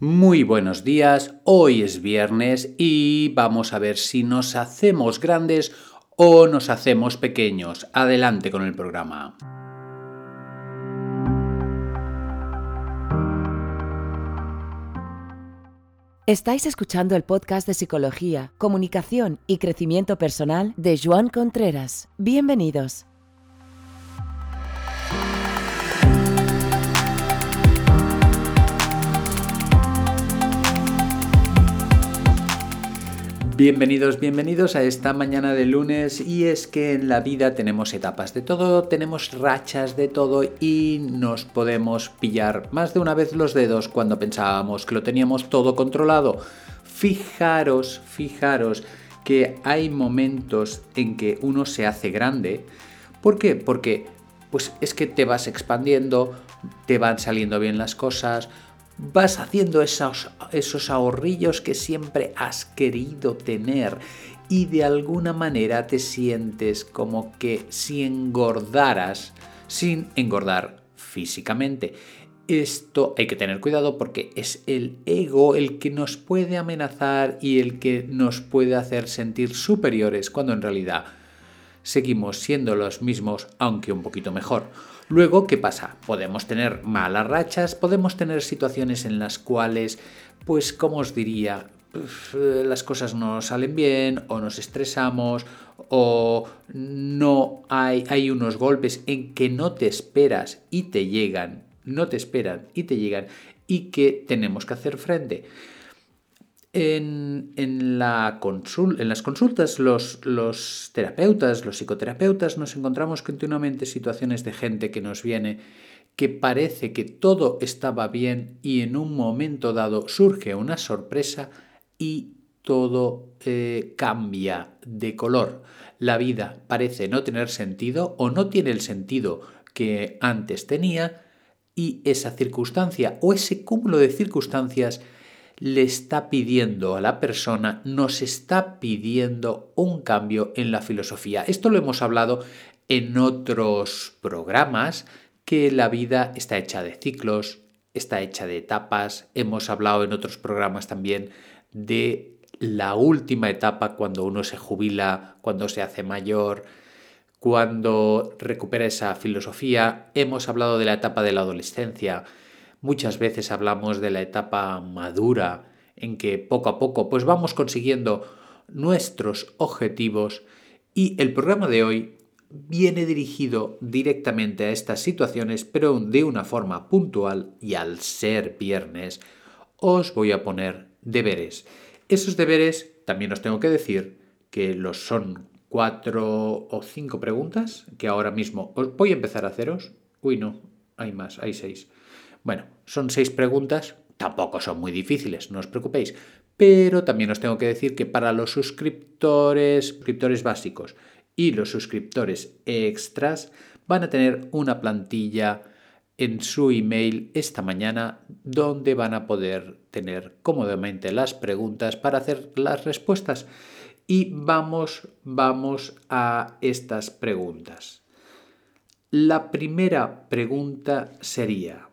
Muy buenos días, hoy es viernes y vamos a ver si nos hacemos grandes o nos hacemos pequeños. Adelante con el programa. Estáis escuchando el podcast de Psicología, Comunicación y Crecimiento Personal de Joan Contreras. Bienvenidos. Bienvenidos, bienvenidos a esta mañana de lunes y es que en la vida tenemos etapas de todo, tenemos rachas de todo y nos podemos pillar más de una vez los dedos cuando pensábamos que lo teníamos todo controlado. Fijaros, fijaros que hay momentos en que uno se hace grande. ¿Por qué? Porque pues es que te vas expandiendo, te van saliendo bien las cosas, vas haciendo esos, esos ahorrillos que siempre has querido tener y de alguna manera te sientes como que si engordaras sin engordar físicamente. Esto hay que tener cuidado porque es el ego el que nos puede amenazar y el que nos puede hacer sentir superiores cuando en realidad seguimos siendo los mismos aunque un poquito mejor. Luego, ¿qué pasa? Podemos tener malas rachas, podemos tener situaciones en las cuales, pues, como os diría, eh, las cosas no salen bien o nos estresamos o no hay, hay unos golpes en que no te esperas y te llegan, no te esperan y te llegan y que tenemos que hacer frente. En, la en las consultas, los, los, terapeutas, los psicoterapeutas, nos encontramos continuamente situaciones de gente que nos viene que parece que todo estaba bien y en un momento dado surge una sorpresa y todo eh, cambia de color. La vida parece no tener sentido o no tiene el sentido que antes tenía y esa circunstancia o ese cúmulo de circunstancias le está pidiendo a la persona, nos está pidiendo un cambio en la filosofía. Esto lo hemos hablado en otros programas, que la vida está hecha de ciclos, está hecha de etapas. Hemos hablado en otros programas también de la última etapa cuando uno se jubila, cuando se hace mayor, cuando recupera esa filosofía. Hemos hablado de la etapa de la adolescencia. Muchas veces hablamos de la etapa madura en que poco a poco pues vamos consiguiendo nuestros objetivos y el programa de hoy viene dirigido directamente a estas situaciones pero de una forma puntual y al ser viernes os voy a poner deberes. Esos deberes también os tengo que decir que los son cuatro o cinco preguntas que ahora mismo os voy a empezar a haceros. Uy, no, hay más, hay seis. Bueno, son seis preguntas, tampoco son muy difíciles, no os preocupéis, pero también os tengo que decir que para los suscriptores, suscriptores básicos y los suscriptores extras van a tener una plantilla en su email esta mañana donde van a poder tener cómodamente las preguntas para hacer las respuestas. Y vamos, vamos a estas preguntas. La primera pregunta sería,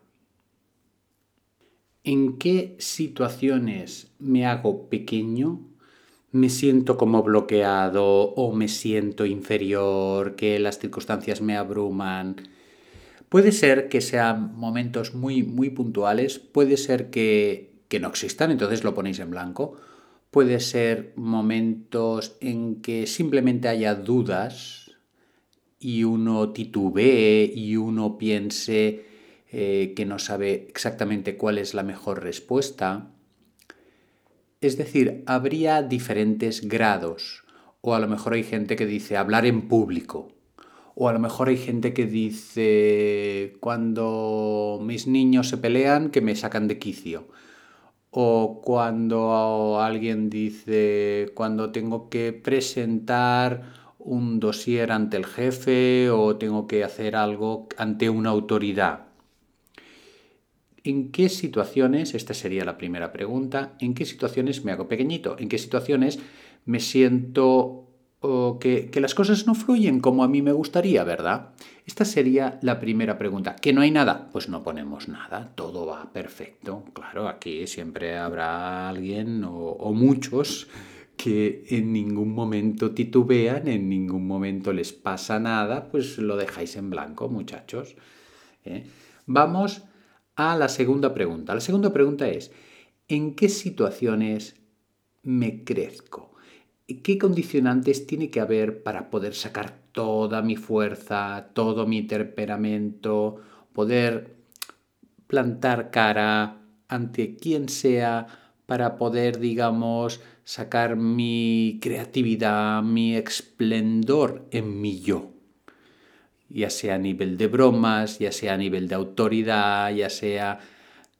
¿En qué situaciones me hago pequeño? ¿Me siento como bloqueado o me siento inferior, que las circunstancias me abruman? Puede ser que sean momentos muy, muy puntuales, puede ser que, que no existan, entonces lo ponéis en blanco. Puede ser momentos en que simplemente haya dudas y uno titubee y uno piense eh, que no sabe exactamente cuál es la mejor respuesta. Es decir, habría diferentes grados. O a lo mejor hay gente que dice hablar en público. O a lo mejor hay gente que dice cuando mis niños se pelean que me sacan de quicio. O cuando alguien dice cuando tengo que presentar un dossier ante el jefe o tengo que hacer algo ante una autoridad. ¿En qué situaciones, esta sería la primera pregunta, en qué situaciones me hago pequeñito? ¿En qué situaciones me siento o que, que, las cosas no fluyen como a mí me gustaría, ¿verdad? Esta sería la primera pregunta. ¿Que no hay nada? Pues no ponemos nada, todo va perfecto. Claro, aquí siempre habrá alguien o, muchos que en ningún momento titubean, en ningún momento les pasa nada, pues lo dejáis en blanco, muchachos. ¿eh? Vamos a la segunda pregunta. La segunda pregunta es, ¿en qué situaciones me crezco? ¿Qué condicionantes tiene que haber para poder sacar toda mi fuerza, todo mi temperamento, poder plantar cara ante quien sea para poder, digamos, sacar mi creatividad, mi esplendor en mi yo? Ya sea a nivel de bromas, ya sea a nivel de autoridad, ya sea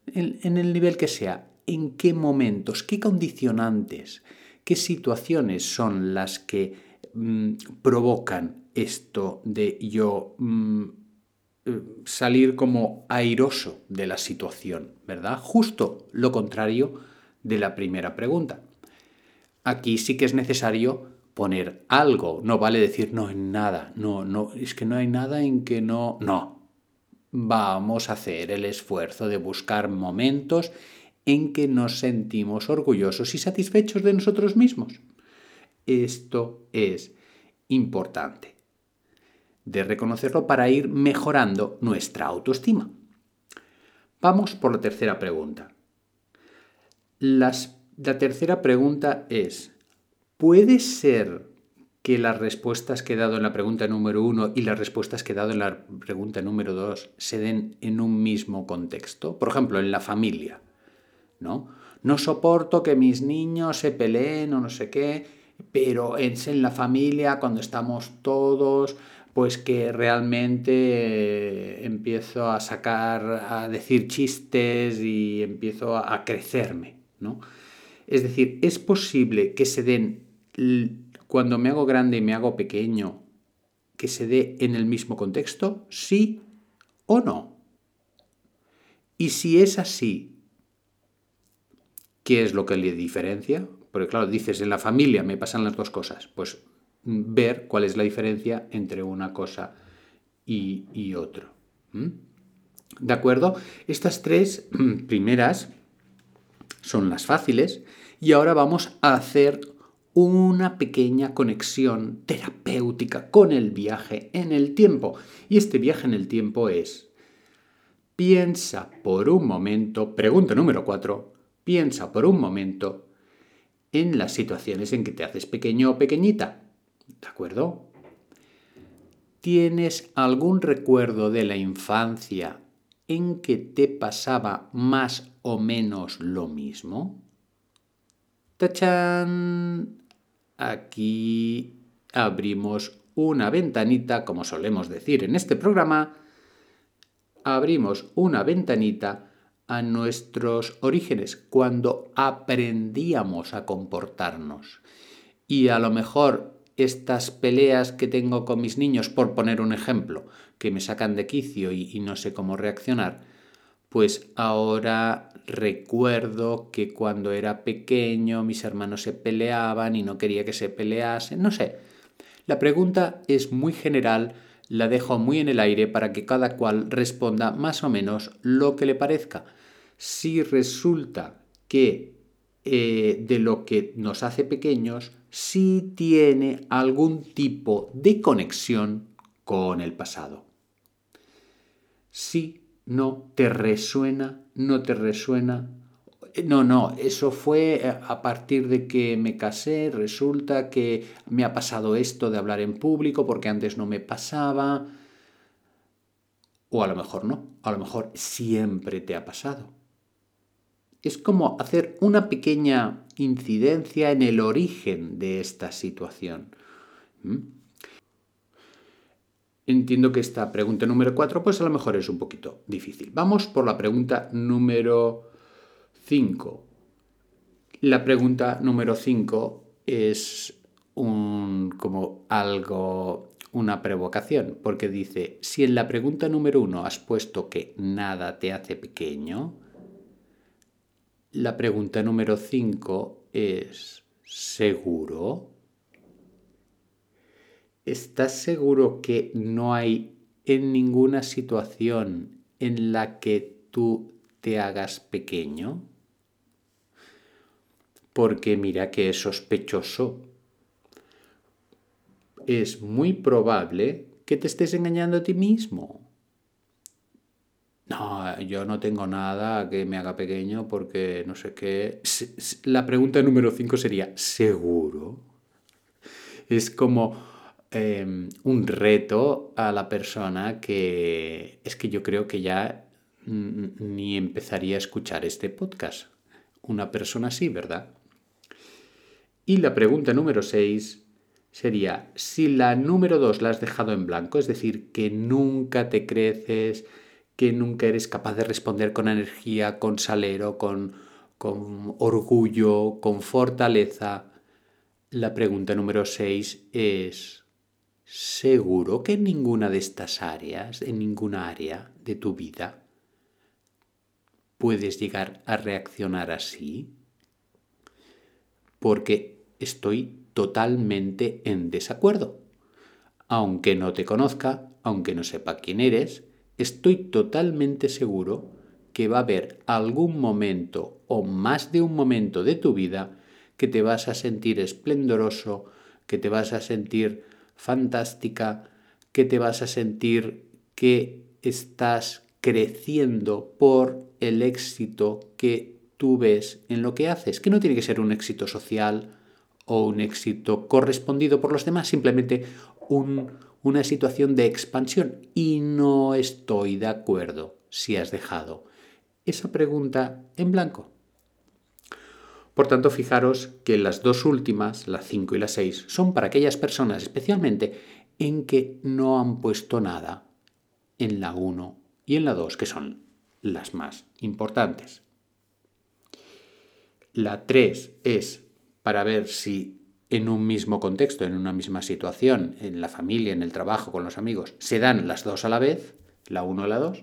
en, el nivel que sea. ¿En qué momentos? ¿Qué condicionantes? ¿Qué situaciones son las que mm, provocan esto de yo mm, eh, salir como airoso de la situación, ¿verdad? Justo lo contrario de la primera pregunta. Aquí sí que es necesario poner algo, no vale decir no en nada, no, no, es que no hay nada en que no, no. Vamos a hacer el esfuerzo de buscar momentos en que nos sentimos orgullosos y satisfechos de nosotros mismos. Esto es importante de reconocerlo para ir mejorando nuestra autoestima. Vamos por la tercera pregunta. la tercera pregunta es, ¿puede ser que las respuestas que he dado en la pregunta número uno y las respuestas que he dado en la pregunta número dos se den en un mismo contexto? Por ejemplo, en la familia. ¿no? No soporto que mis niños se peleen o no sé qué, pero es en la familia cuando estamos todos, pues que realmente eh, empiezo a sacar, a decir chistes y empiezo a, crecerme, ¿no? Es decir, es posible que se den, cuando me hago grande y me hago pequeño, que se dé en el mismo contexto, sí o no. Y si es así, ¿Qué es lo que le diferencia? Porque claro, dices, en la familia me pasan las dos cosas. Pues mm, ver cuál es la diferencia entre una cosa y, y otro. ¿De acuerdo? Estas tres primeras son las fáciles y ahora vamos a hacer una pequeña conexión terapéutica con el viaje en el tiempo. Y este viaje en el tiempo es, piensa por un momento, pregunta número cuatro, Piensa por un momento en las situaciones en que te haces pequeño o pequeñita. ¿De acuerdo? ¿Tienes algún recuerdo de la infancia en que te pasaba más o menos lo mismo? ¡Tachán! Aquí abrimos una ventanita, como solemos decir en este programa, abrimos una ventanita a nuestros orígenes, cuando aprendíamos a comportarnos. Y a lo mejor estas peleas que tengo con mis niños, por poner un ejemplo, que me sacan de quicio y, no sé cómo reaccionar, pues ahora recuerdo que cuando era pequeño mis hermanos se peleaban y no quería que se peleasen, no sé. La pregunta es muy general, la dejo muy en el aire para que cada cual responda más o menos lo que le parezca si resulta que eh, de lo que nos hace pequeños sí tiene algún tipo de conexión con el pasado. Si no te resuena, no te resuena. No, no, eso fue eh, a partir de que me casé, resulta que me ha pasado esto de hablar en público porque antes no me pasaba. O a lo mejor no, a lo mejor siempre te ha pasado es como hacer una pequeña incidencia en el origen de esta situación. Entiendo que esta pregunta número 4 pues a lo mejor es un poquito difícil. Vamos por la pregunta número 5. La pregunta número 5 es un, como algo, una provocación, porque dice, si en la pregunta número 1 has puesto que nada te hace pequeño, la pregunta número 5 es, ¿seguro? ¿Estás seguro que no hay en ninguna situación en la que tú te hagas pequeño? Porque mira que es sospechoso. Es muy probable que te estés engañando a ti mismo. No, yo no tengo nada que me haga pequeño porque no sé qué. La pregunta número 5 sería, ¿seguro? Es como em, un reto a la persona que es que yo creo que ya ni empezaría a escuchar este podcast. Una persona así, ¿verdad? Y la pregunta número 6 sería, si la número 2 la has dejado en blanco, es decir, que nunca te creces, que nunca eres capaz de responder con energía, con salero, con, con orgullo, con fortaleza, la pregunta número 6 es, ¿seguro que en ninguna de estas áreas, en ninguna área de tu vida, puedes llegar a reaccionar así? Porque estoy totalmente en desacuerdo. Aunque no te conozca, aunque no sepa quién eres, estoy totalmente seguro que va a haber algún momento o más de un momento de tu vida que te vas a sentir esplendoroso, que te vas a sentir fantástica, que te vas a sentir que estás creciendo por el éxito que tú ves en lo que haces, que no tiene que ser un éxito social o un éxito correspondido por los demás, simplemente una situación de expansión. Y no estoy de acuerdo si has dejado esa pregunta en blanco. Por tanto, fijaros que las dos últimas, la 5 y la 6, son para aquellas personas especialmente en que no han puesto nada en la 1 y en la 2, que son las más importantes. La 3 es para ver si en un mismo contexto, en una misma situación, en la familia, en el trabajo, con los amigos, se dan las dos a la vez, la 1 y la 2.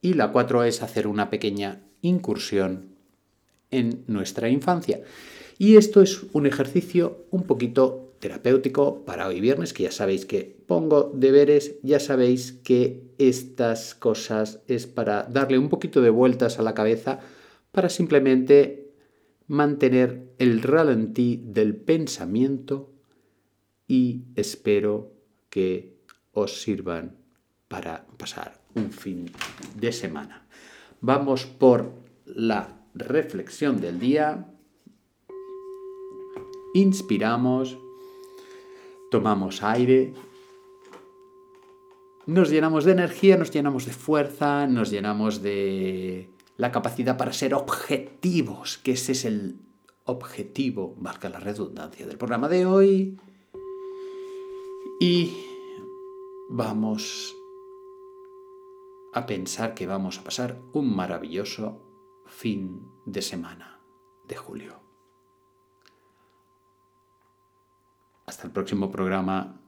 Y la 4 es hacer una pequeña incursión en nuestra infancia. Y esto es un ejercicio un poquito terapéutico para hoy viernes, que ya sabéis que pongo deberes, ya sabéis que estas cosas es para darle un poquito de vueltas a la cabeza, para simplemente mantener el ralentí del pensamiento y espero que os sirvan para pasar un fin de semana. Vamos por la reflexión del día. Inspiramos, tomamos aire, nos llenamos de energía, nos llenamos de fuerza, nos llenamos de la capacidad para ser objetivos, que ese es el objetivo, marca la redundancia del programa de hoy. Y vamos a pensar que vamos a pasar un maravilloso fin de semana de julio. Hasta el próximo programa